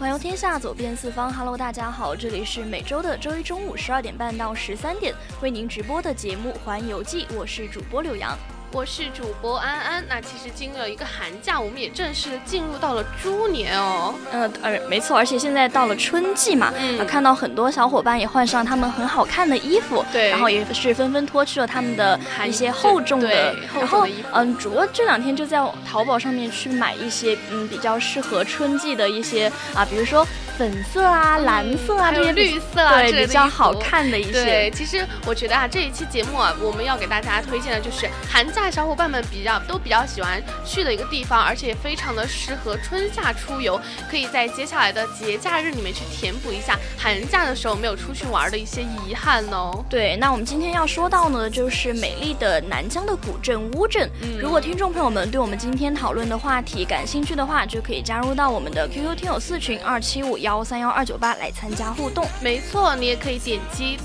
环游天下，走遍四方。Hello，大家好，这里是每周的周一中午十二点半到十三点为您直播的节目《环游记》，我是主播柳洋。我是主播安安。那其实经历了一个寒假，我们也正式的进入到了猪年哦。呃而，没错，而且现在到了春季嘛，嗯，看到很多小伙伴也换上他们很好看的衣服，对，然后也是纷纷脱去了他们的一些厚重的，然后嗯，主播这两天就在淘宝上面去买一些嗯比较适合春季的一些啊，比如说。粉色啊，蓝色啊，这些绿色啊，对，比较好看的一些。对，其实我觉得啊，这一期节目啊，我们要给大家推荐的就是寒假小伙伴们比较都比较喜欢去的一个地方，而且也非常的适合春夏出游，可以在接下来的节假日里面去填补一下寒假的时候没有出去玩的一些遗憾哦。对，那我们今天要说到呢，就是美丽的南疆的古镇乌镇。嗯，如果听众朋友们对我们今天讨论的话题感兴趣的话，就可以加入到我们的 QQ 听友四群二七五幺。幺三幺二九八来参加互动，没错，你也可以点击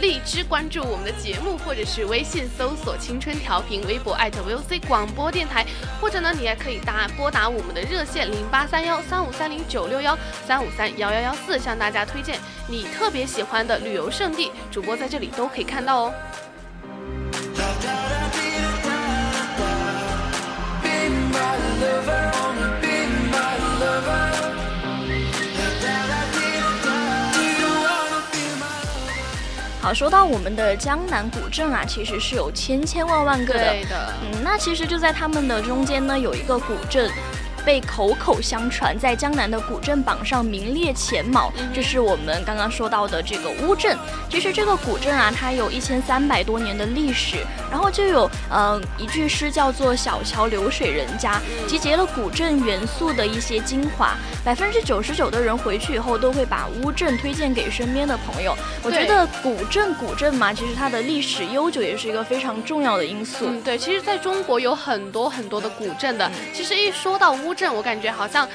荔枝关注我们的节目，或者是微信搜索“青春调频”，微博艾特 VOC 广播电台，或者呢，你也可以打拨打我们的热线零八三幺三五三零九六幺三五三幺幺幺四，向大家推荐你特别喜欢的旅游胜地，主播在这里都可以看到哦。好，说到我们的江南古镇啊，其实是有千千万万个的。嗯，那其实就在他们的中间呢，有一个古镇。被口口相传，在江南的古镇榜上名列前茅，这是我们刚刚说到的这个乌镇。其实这个古镇啊，它有一千三百多年的历史，然后就有嗯一句诗叫做“小桥流水人家”，集结了古镇元素的一些精华。百分之九十九的人回去以后都会把乌镇推荐给身边的朋友。我觉得古镇古镇嘛，其实它的历史悠久也是一个非常重要的因素。嗯，对，其实在中国有很多很多的古镇的。其实一说到乌。镇，我感觉好像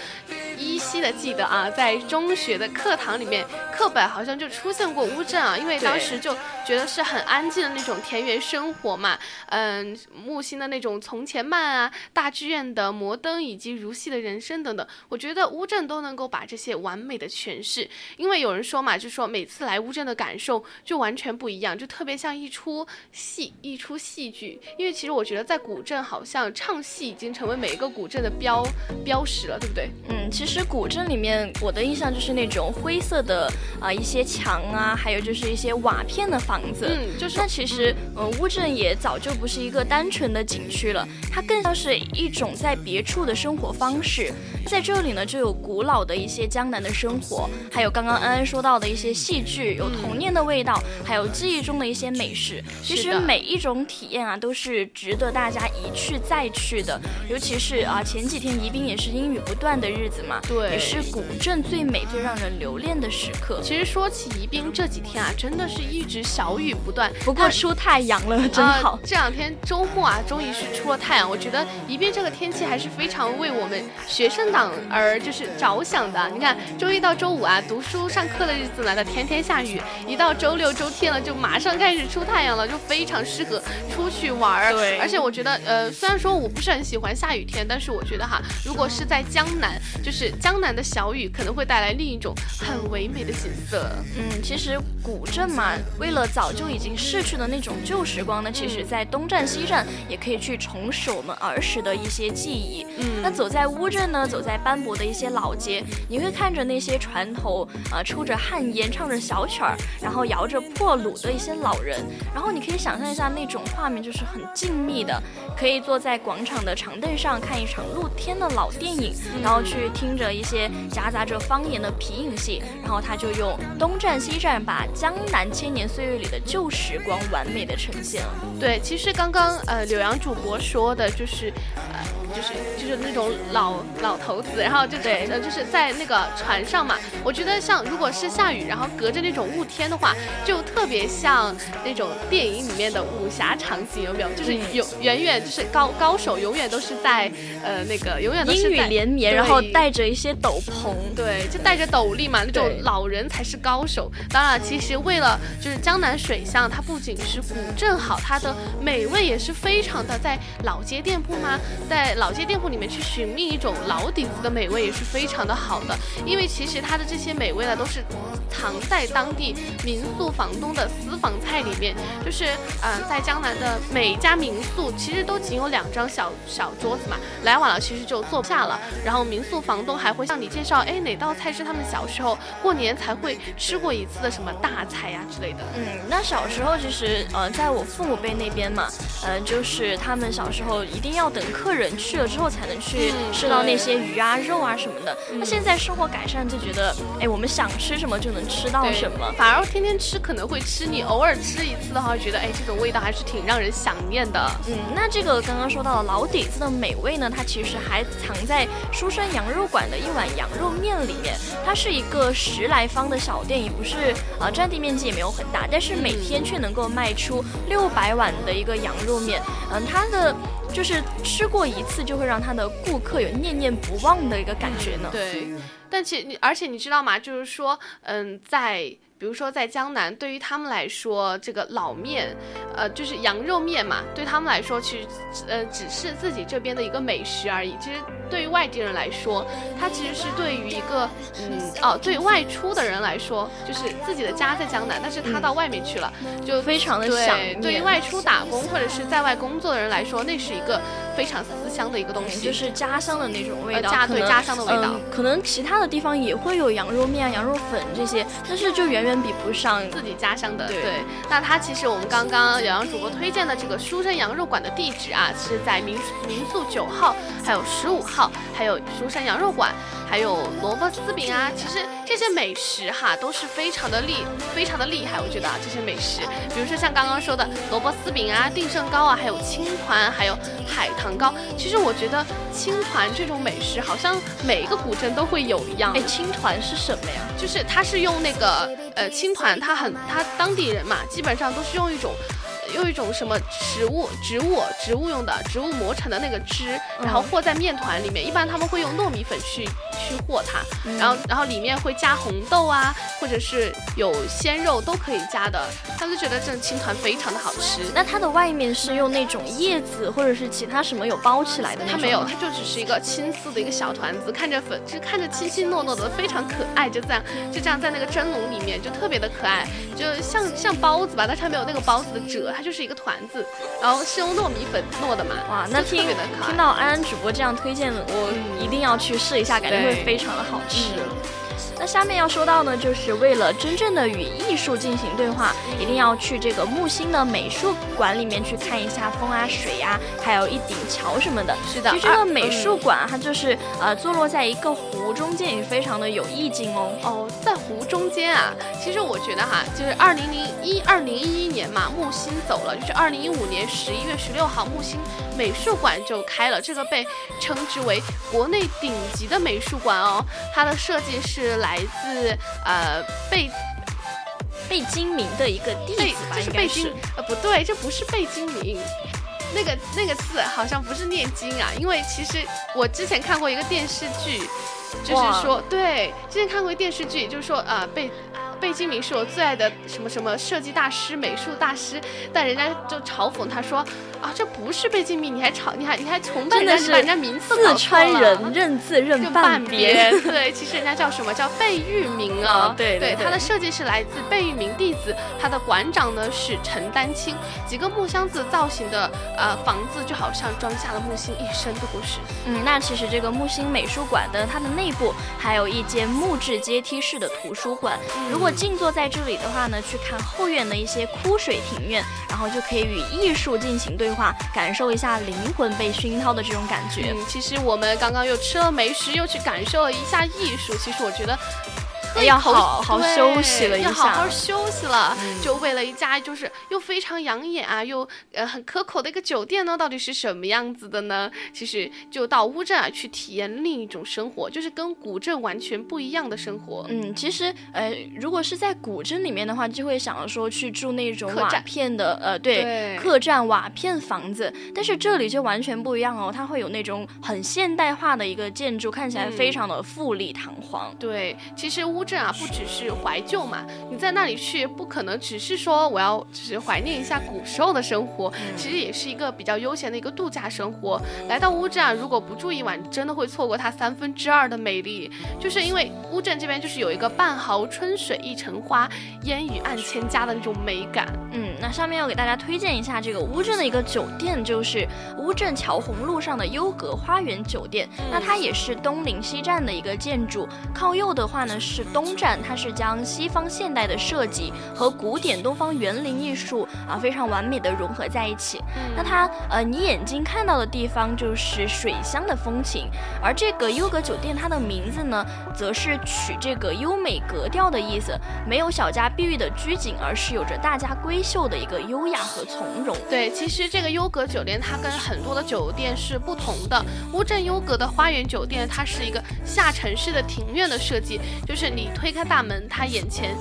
依稀的记得啊，在中学的课堂里面，课本好像就出现过乌镇啊，因为当时就觉得是很安静的那种田园生活嘛，嗯，木心的那种从前慢啊，大剧院的摩登以及如戏的人生等等，我觉得乌镇都能够把这些完美的诠释。因为有人说嘛，就说每次来乌镇的感受就完全不一样，就特别像一出戏，一出戏剧。因为其实我觉得在古镇，好像唱戏已经成为每一个古镇的标。标识了，对不对？嗯，其实古镇里面，我的印象就是那种灰色的啊，一些墙啊，还有就是一些瓦片的房子。嗯，就是。那其实，嗯，乌镇也早就不是一个单纯的景区了，它更像是一种在别处的生活方式。在这里呢，就有古老的一些江南的生活，还有刚刚安安说到的一些戏剧，有童年的味道，还有记忆中的一些美食。其实每一种体验啊，都是值得大家一去再去的。尤其是啊，前几天宜宾也是阴雨不断的日子嘛，对，也是古镇最美、最让人留恋的时刻。其实说起宜宾这几天啊，真的是一直小雨不断，不过出太阳了，真好。这两天周末啊，终于是出了太阳。我觉得宜宾这个天气还是非常为我们学生党。而就是着想的，你看周一到周五啊，读书上课的日子呢，它天天下雨；一到周六周天了，就马上开始出太阳了，就非常适合出去玩儿。对，而且我觉得，呃，虽然说我不是很喜欢下雨天，但是我觉得哈，如果是在江南，就是江南的小雨，可能会带来另一种很唯美的色。嗯，其实古镇嘛，为了早就已经逝去的那种旧时光呢，其实在东站西站也可以去重拾我们儿时的一些记忆。嗯，那走在乌镇呢，走在斑驳的一些老街，你会看着那些船头啊抽着旱烟，唱着小曲儿，然后摇着破橹的一些老人，然后你可以想象一下那种画面，就是很静谧的，可以坐在广场的长凳上看一场露天的老电影，然后去听着一些夹杂着方言的皮影戏，然后他就用东站西站把江南千年岁月里的旧时光完美的呈现了。对，其实刚刚呃柳阳主播说的就是，呃。就是就是那种老老头子，然后就对，呃，就是在那个船上嘛。我觉得像如果是下雨，然后隔着那种雾天的话，就特别像那种电影里面的武侠场景，有没有？就是有远远就是高高手永远都是在呃那个永远都是阴雨连绵，然后带着一些斗篷，对，就带着斗笠嘛。那种老人才是高手。当然，其实为了就是江南水乡，它不仅是古镇好，它的美味也是非常的，在老街店铺吗？在老。老街店铺里面去寻觅一种老底子的美味也是非常的好的，因为其实它的这些美味呢都是藏在当地民宿房东的私房菜里面，就是嗯，在江南的每一家民宿其实都仅有两张小小桌子嘛，来晚了其实就坐不下了，然后民宿房东还会向你介绍，哎，哪道菜是他们小时候过年才会吃过一次的什么大菜呀之类的。嗯，那小时候其实呃，在我父母辈那边嘛，嗯，就是他们小时候一定要等客人。去了之后才能去吃到那些鱼啊、肉啊什么的。那现在生活改善就觉得，哎，我们想吃什么就能吃到什么，反而天天吃可能会吃腻，偶尔吃一次的话，觉得哎，这种味道还是挺让人想念的。嗯，那这个刚刚说到的老底子的美味呢，它其实还藏在书生羊肉馆的一碗羊肉面里面。它是一个十来方的小店，也不是呃占地面积也没有很大，但是每天却能够卖出六百碗的一个羊肉面。嗯，它的。就是吃过一次就会让他的顾客有念念不忘的一个感觉呢。对，但其你而且你知道吗？就是说，嗯，在比如说在江南，对于他们来说，这个老面，呃，就是羊肉面嘛，对他们来说，其实呃只是自己这边的一个美食而已。其实。对于外地人来说，它其实是对于一个，嗯，哦，对外出的人来说，就是自己的家在江南，但是他到外面去了，就非常的想念。对于外出打工或者是在外工作的人来说，那是一个非常思乡的一个东西，就是家乡的那种味道，家对家乡的味道。可能其他的地方也会有羊肉面、羊肉粉这些，但是就远远比不上自己家乡的。对，那它其实我们刚刚洋洋主播推荐的这个书生羊肉馆的地址啊，是在民民宿九号，还有十五号。还有书生羊肉馆，还有萝卜丝饼啊，其实这些美食哈都是非常的厉，非常的厉害。我觉得啊，这些美食，比如说像刚刚说的萝卜丝饼啊、定胜糕啊，还有青团，还有海棠糕。其实我觉得青团这种美食，好像每一个古镇都会有一样。哎，青团是什么呀？就是它是用那个呃青团，它很它当地人嘛，基本上都是用一种。用一种什么植物、植物、植物用的植物磨成的那个汁，然后和在面团里面。一般他们会用糯米粉去去和它，然后然后里面会加红豆啊，或者是有鲜肉都可以加的。他们就觉得这种青团非常的好吃。那它的外面是用那种叶子或者是其他什么有包起来的？它没有，它就只是一个青丝的一个小团子，看着粉就看着清清糯糯的，非常可爱。就这样就这样在那个蒸笼里面就特别的可爱，就像像包子吧，但是它没有那个包子的褶，它。就是一个团子，然后是用糯米粉糯的嘛。哇，那听听到安安主播这样推荐，我一定要去试一下，感觉会非常的好吃。那下面要说到呢，就是为了真正的与艺术进行对话，一定要去这个木星的美术馆里面去看一下风啊、水啊，还有一顶桥什么的。是的，其实这个美术馆它就是呃坐落在一个湖中间，也非常的有意境哦。哦，在湖中间啊，其实我觉得哈，就是二零零一二零一一年嘛，木星走了，就是二零一五年十一月十六号，木星美术馆就开了，这个被称之为国内顶级的美术馆哦，它的设计是。来自呃贝贝精明的一个弟子吧，应该是呃不对，这不是贝精明，那个那个字好像不是念经啊，因为其实我之前看过一个电视剧，就是说对，之前看过一电视剧，就是说呃贝。贝精明是我最爱的什么什么设计大师、美术大师，但人家就嘲讽他说，啊，这不是被禁闭，你还吵，你还你还崇拜人家，把人家名字四川人认字认半边。对，其实人家叫什么叫贝聿铭啊？对对，他的设计是来自贝聿铭弟子，他的馆长呢是陈丹青。几个木箱子造型的呃房子，就好像装下了木星一生的故事。嗯，那其实这个木星美术馆的它的内部还有一间木质阶梯式的图书馆。如果静坐在这里的话呢，去看后院的一些枯水庭院，然后就可以与艺术进行对话，感受一下灵魂被熏陶的这种感觉。嗯，其实我们刚刚又吃了美食，又去感受了一下艺术。其实我觉得。要好好休息了，要好好休息了。就为了一家就是又非常养眼啊，又呃很可口的一个酒店呢，到底是什么样子的呢？其实就到乌镇啊去体验另一种生活，就是跟古镇完全不一样的生活。嗯，其实呃如果是在古镇里面的话，就会想要说去住那种瓦片的呃对客栈瓦片房子，但是这里就完全不一样哦，它会有那种很现代化的一个建筑，看起来非常的富丽堂皇。对，其实乌。镇啊，不只是怀旧嘛，你在那里去，不可能只是说我要只是怀念一下古时候的生活，其实也是一个比较悠闲的一个度假生活。来到乌镇啊，如果不住一晚，真的会错过它三分之二的美丽。就是因为乌镇这边就是有一个半壕春水一城花，烟雨暗千家的那种美感。嗯，那下面要给大家推荐一下这个乌镇的一个酒店，就是乌镇桥红路上的优格花园酒店。那它也是东临西站的一个建筑，靠右的话呢是。东站，它是将西方现代的设计和古典东方园林艺术啊非常完美的融合在一起。那它呃，你眼睛看到的地方就是水乡的风情，而这个优格酒店它的名字呢，则是取这个优美格调的意思，没有小家碧玉的拘谨，而是有着大家闺秀的一个优雅和从容。对，其实这个优格酒店它跟很多的酒店是不同的。乌镇优格的花园酒店，它是一个下沉式的庭院的设计，就是你。推开大门，他眼前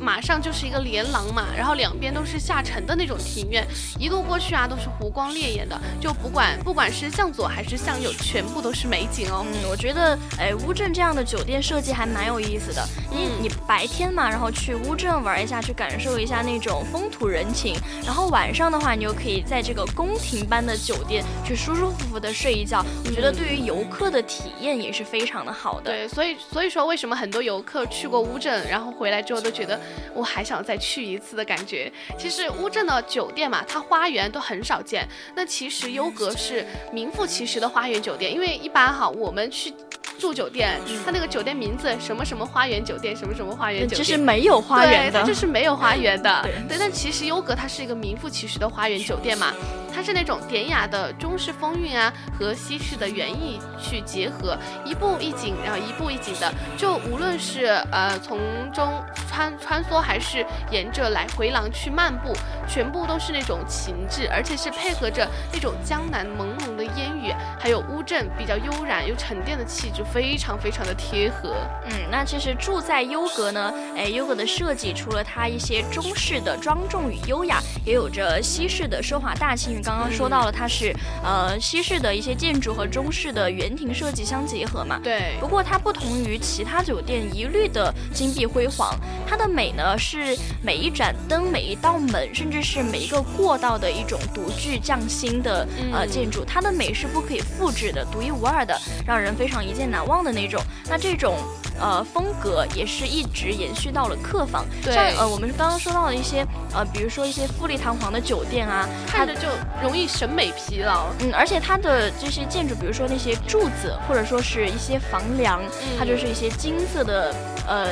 马上就是一个连廊嘛，然后两边都是下沉的那种庭院，一路过去啊都是湖光潋滟的，就不管不管是向左还是向右，全部都是美景哦。嗯，我觉得哎乌镇这样的酒店设计还蛮有意思的。你你白天嘛，然后去乌镇玩一下，去感受一下那种风土人情，然后晚上的话，你就可以在这个宫廷般的酒店去舒舒服服的睡一觉。我觉得对于游客的体验也是非常的好的。对，所以所以说为什么很多游客去过乌镇，然后回来之后都觉得我还想再去一次的感觉。其实乌镇的酒店嘛，它花园都很少见。那其实优格是名副其实的花园酒店，因为一般哈我们去。住酒店，它那个酒店名字什么什么花园酒店，什么什么花园酒店，其实没有花园的，它就是没有花园的。对，但其实优格它是一个名副其实的花园酒店嘛，它是那种典雅的中式风韵啊和西式的园艺去结合，一步一景，然后一步一景的，就无论是呃从中穿穿梭还是沿着来回廊去漫步，全部都是那种情致，而且是配合着那种江南朦胧的烟雨，还有乌镇比较悠然又沉淀的气质。非常非常的贴合，嗯，那其实住在优格呢，哎，优格的设计除了它一些中式的庄重与优雅，也有着西式的奢华大气。因为刚刚说到了，它是呃西式的一些建筑和中式的园庭设计相结合嘛。对。不过它不同于其他酒店一律的金碧辉煌，它的美呢是每一盏灯、每一道门，甚至是每一个过道的一种独具匠心的呃建筑，它的美是不可以复制的、独一无二的，让人非常一见难。难忘的那种，那这种呃风格也是一直延续到了客房。像呃我们刚刚说到的一些呃，比如说一些富丽堂皇的酒店啊，看着就容易审美疲劳。嗯，而且它的这些建筑，比如说那些柱子或者说是一些房梁，它就是一些金色的呃。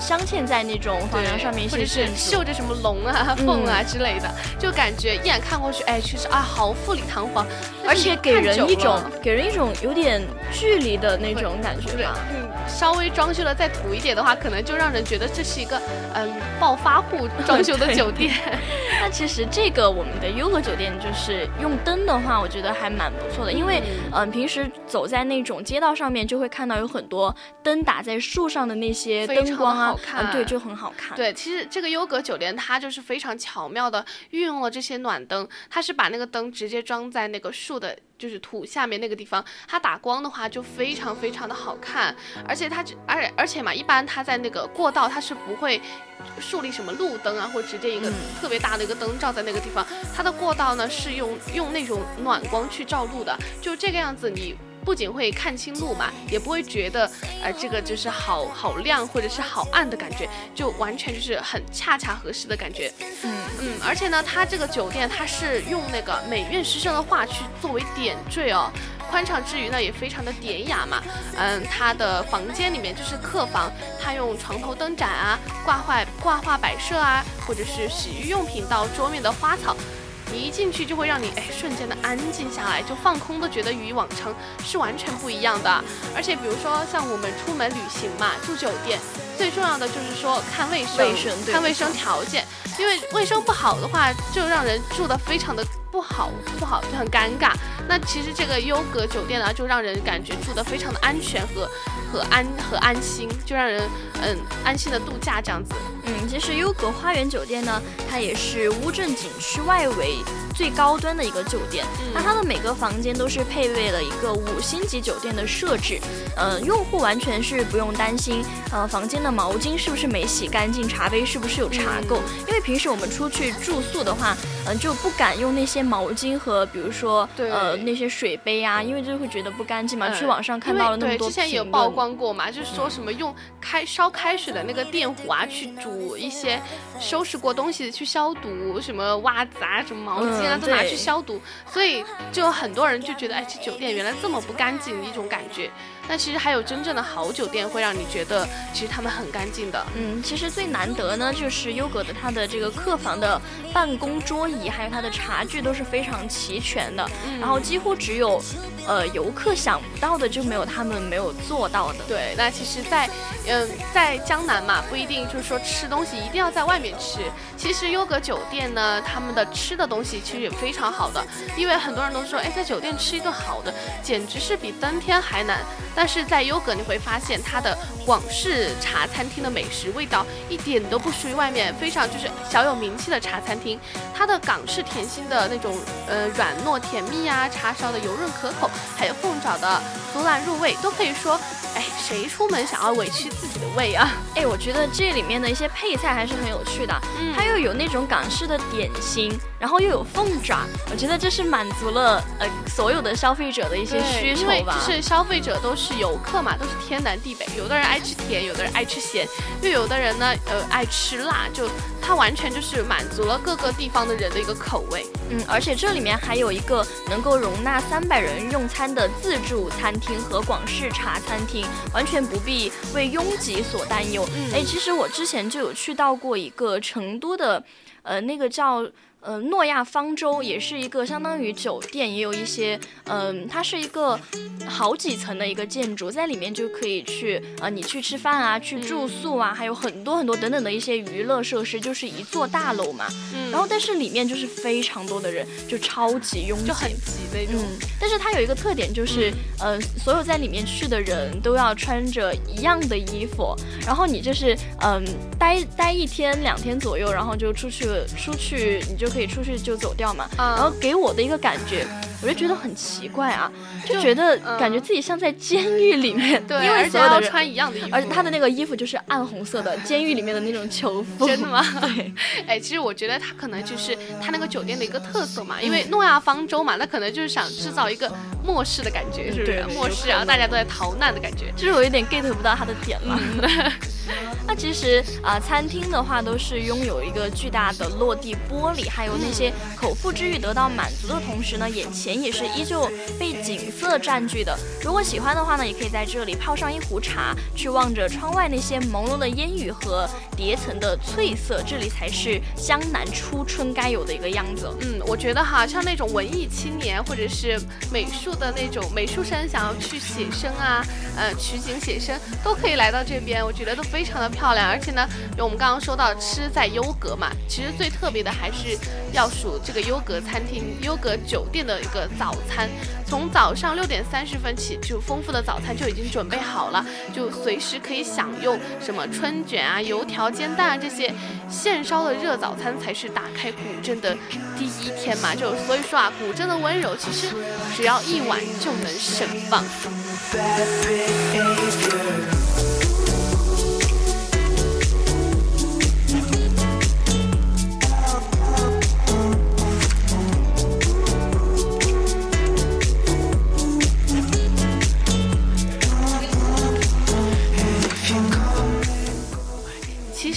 镶嵌在那种房梁上面，或者是绣着什么龙啊、凤啊之类的，就感觉一眼看过去，哎，确实啊，好富丽堂皇，而且给人一种给人一种有点距离的那种感觉吧。嗯，稍微装修的再土一点的话，可能就让人觉得这是一个嗯暴发户装修的酒店。那其实这个我们的优格酒店就是用灯的话，我觉得还蛮不错的，因为嗯平时走在那种街道上面，就会看到有很多灯打在树上的那些灯光啊。好看，对，就很好看。对，其实这个优格酒店它就是非常巧妙的运用了这些暖灯，它是把那个灯直接装在那个树的。就是土下面那个地方，它打光的话就非常非常的好看，而且它而而且嘛，一般它在那个过道它是不会树立什么路灯啊，或直接一个特别大的一个灯照在那个地方，它的过道呢是用用那种暖光去照路的，就这个样子你。不仅会看清路嘛，也不会觉得，呃，这个就是好好亮或者是好暗的感觉，就完全就是很恰恰合适的感觉。嗯嗯，而且呢，它这个酒店它是用那个美院师生的画去作为点缀哦，宽敞之余呢也非常的典雅嘛。嗯，它的房间里面就是客房，它用床头灯盏啊、挂画挂画摆设啊，或者是洗浴用品到桌面的花草。你一进去就会让你哎瞬间的安静下来，就放空都觉得与往常是完全不一样的。而且比如说像我们出门旅行嘛，住酒店最重要的就是说看卫生，看卫生条件，因为卫生不好的话，就让人住的非常的不好，不好就很尴尬。那其实这个优格酒店呢，就让人感觉住的非常的安全和和安和安心，就让人嗯安心的度假这样子。嗯，其实优格花园酒店呢，它也是乌镇景区外围。最高端的一个酒店，那它的每个房间都是配备了一个五星级酒店的设置，呃，用户完全是不用担心，呃，房间的毛巾是不是没洗干净，茶杯是不是有茶垢，因为平时我们出去住宿的话，嗯，就不敢用那些毛巾和比如说呃那些水杯啊，因为就会觉得不干净嘛。去网上看到了那么多之前有曝光过嘛，就是说什么用开烧开水的那个电壶啊，去煮一些收拾过东西去消毒，什么袜子啊，什么毛巾啊。都拿去消毒，所以就很多人就觉得，哎，这酒店原来这么不干净的一种感觉。但其实还有真正的好酒店，会让你觉得其实他们很干净的。嗯，其实最难得呢，就是优格的它的这个客房的办公桌椅，还有它的茶具都是非常齐全的。然后几乎只有，呃，游客想不到的就没有他们没有做到的。对，那其实，在嗯，在江南嘛，不一定就是说吃东西一定要在外面吃。其实优格酒店呢，他们的吃的东西其实也非常好的，因为很多人都说，哎，在酒店吃一顿好的，简直是比登天还难。但是在优格你会发现，它的广式茶餐厅的美食味道一点都不输于外面非常就是小有名气的茶餐厅。它的港式甜心的那种呃软糯甜蜜啊，茶烧的油润可口，还有凤爪的酥烂入味，都可以说，哎，谁出门想要委屈自己的胃啊？哎，我觉得这里面的一些配菜还是很有趣的，它又有那种港式的点心，然后又有凤爪，我觉得这是满足了呃所有的消费者的一些需求吧。就是消费者都是。是游客嘛，都是天南地北，有的人爱吃甜，有的人爱吃咸，又有的人呢，呃，爱吃辣，就它完全就是满足了各个地方的人的一个口味。嗯，而且这里面还有一个能够容纳三百人用餐的自助餐厅和广式茶餐厅，完全不必为拥挤所担忧。哎，其实我之前就有去到过一个成都的，呃，那个叫。呃，诺亚方舟也是一个相当于酒店，也有一些，嗯，它是一个好几层的一个建筑，在里面就可以去，呃，你去吃饭啊，去住宿啊，还有很多很多等等的一些娱乐设施，就是一座大楼嘛。嗯。然后，但是里面就是非常多的人，就超级拥挤，就很挤那种。嗯。但是它有一个特点，就是，呃，所有在里面去的人都要穿着一样的衣服，然后你就是，嗯，待待一天两天左右，然后就出去出去，你就。可以出去就走掉嘛，然后给我的一个感觉，我就觉得很奇怪啊，就觉得感觉自己像在监狱里面，对，因为所有的穿一样的衣服，而且他的那个衣服就是暗红色的，监狱里面的那种囚服，真的吗？对，哎，其实我觉得他可能就是他那个酒店的一个特色嘛，因为诺亚方舟嘛，那可能就是想制造一个末世的感觉，是不是？末世啊，大家都在逃难的感觉，就是我有点 get 不到他的点了。那其实啊，餐厅的话都是拥有一个巨大的落地玻璃，还有那些口腹之欲得到满足的同时呢，眼前也是依旧被景色占据的。如果喜欢的话呢，也可以在这里泡上一壶茶，去望着窗外那些朦胧的烟雨和叠层的翠色，这里才是江南初春该有的一个样子。嗯，我觉得哈，像那种文艺青年或者是美术的那种美术生想要去写生啊，呃，取景写生都可以来到这边，我觉得都非常的漂亮。而且呢，我们刚刚说到吃在优格嘛，其实最特别的还是要数这个优格餐厅、优格酒店的个早餐。从早上六点三十分起，就丰富的早餐就已经准备好了，就随时可以享用什么春卷啊、油条、煎蛋啊这些现烧的热早餐，才是打开古镇的第一天嘛。就所以说啊，古镇的温柔其实只要一晚就能盛放。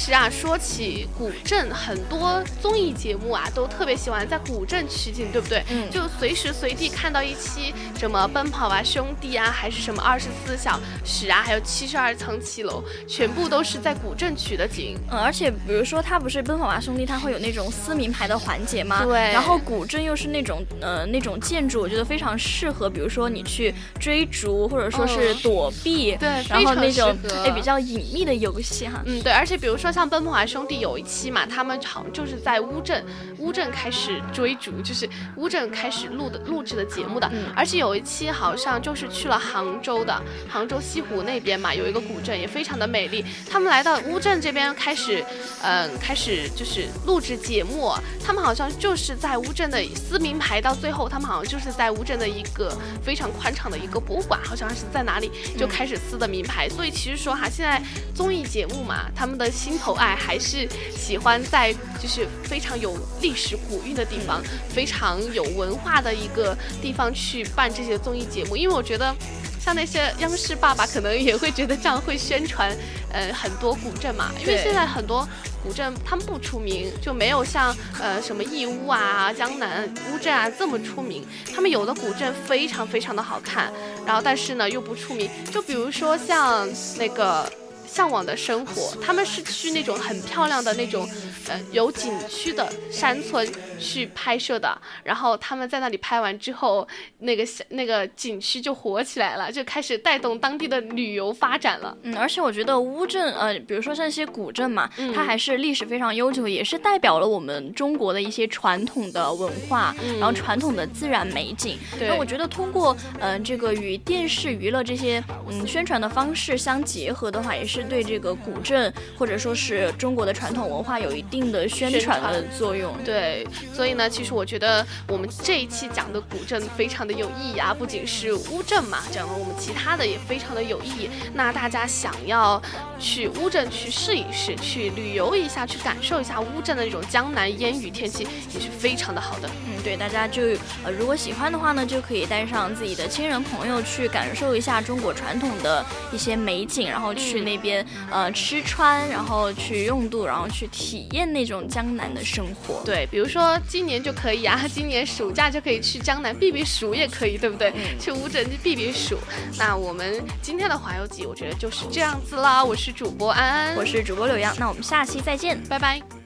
实啊，说起古镇，很多综艺节目啊，都特别喜欢在古镇取景，对不对？嗯，就随时随地看到一期什么《奔跑吧兄弟》啊，还是什么《二十四小时》啊，还有《七十二层骑楼》，全部都是在古镇取的景。嗯，而且比如说，它不是《奔跑吧兄弟》，它会有那种撕名牌的环节吗？对。然后古镇又是那种呃那种建筑，我觉得非常适合，比如说你去追逐，或者说是躲避。对，然后那种哎比较隐秘的游戏哈。嗯，对。而且比如说像。像奔跑吧兄弟有一期嘛，他们好像就是在乌镇，乌镇开始追逐，就是乌镇开始录的录制的节目的。而且有一期好像就是去了杭州的，杭州西湖那边嘛，有一个古镇也非常的美丽。他们来到乌镇这边开始，嗯，开始就是录制节目。他们好像就是在乌镇的撕名牌，到最后他们好像就是在乌镇的一个非常宽敞的一个博物馆，好像是在哪里就开始撕的名牌。所以其实说哈，现在综艺节目嘛，他们的心头。爱还是喜欢在就是非常有历史古韵的地方，非常有文化的一个地方去办这些综艺节目，因为我觉得像那些央视爸爸可能也会觉得这样会宣传，呃，很多古镇嘛，因为现在很多古镇他们不出名，就没有像呃什么义乌啊、江南乌镇啊这么出名，他们有的古镇非常非常的好看，然后但是呢又不出名，就比如说像那个。向往的生活，他们是去那种很漂亮的那种，呃，有景区的山村去拍摄的。然后他们在那里拍完之后，那个那个景区就火起来了，就开始带动当地的旅游发展了。嗯，而且我觉得乌镇，呃，比如说像一些古镇嘛，它还是历史非常悠久，也是代表了我们中国的一些传统的文化，然后传统的自然美景。那我觉得通过，嗯，这个与电视娱乐这些，嗯，宣传的方式相结合的话，也是。是对这个古镇或者说是中国的传统文化有一定的宣传的作用。对，所以呢，其实我觉得我们这一期讲的古镇非常的有意义啊，不仅是乌镇嘛，讲了我们其他的也非常的有意义。那大家想要去乌镇去试一试，去旅游一下，去感受一下乌镇的那种江南烟雨天气，也是非常的好的。嗯，对，大家就呃如果喜欢的话呢，就可以带上自己的亲人朋友去感受一下中国传统的一些美景，然后去那边。呃，吃穿，然后去用度，然后去体验那种江南的生活。对，比如说今年就可以啊，今年暑假就可以去江南避避暑，也可以，对不对？去乌镇去避避暑。那我们今天的环游记，我觉得就是这样子啦。我是主播安安，我是主播柳阳，那我们下期再见，拜拜。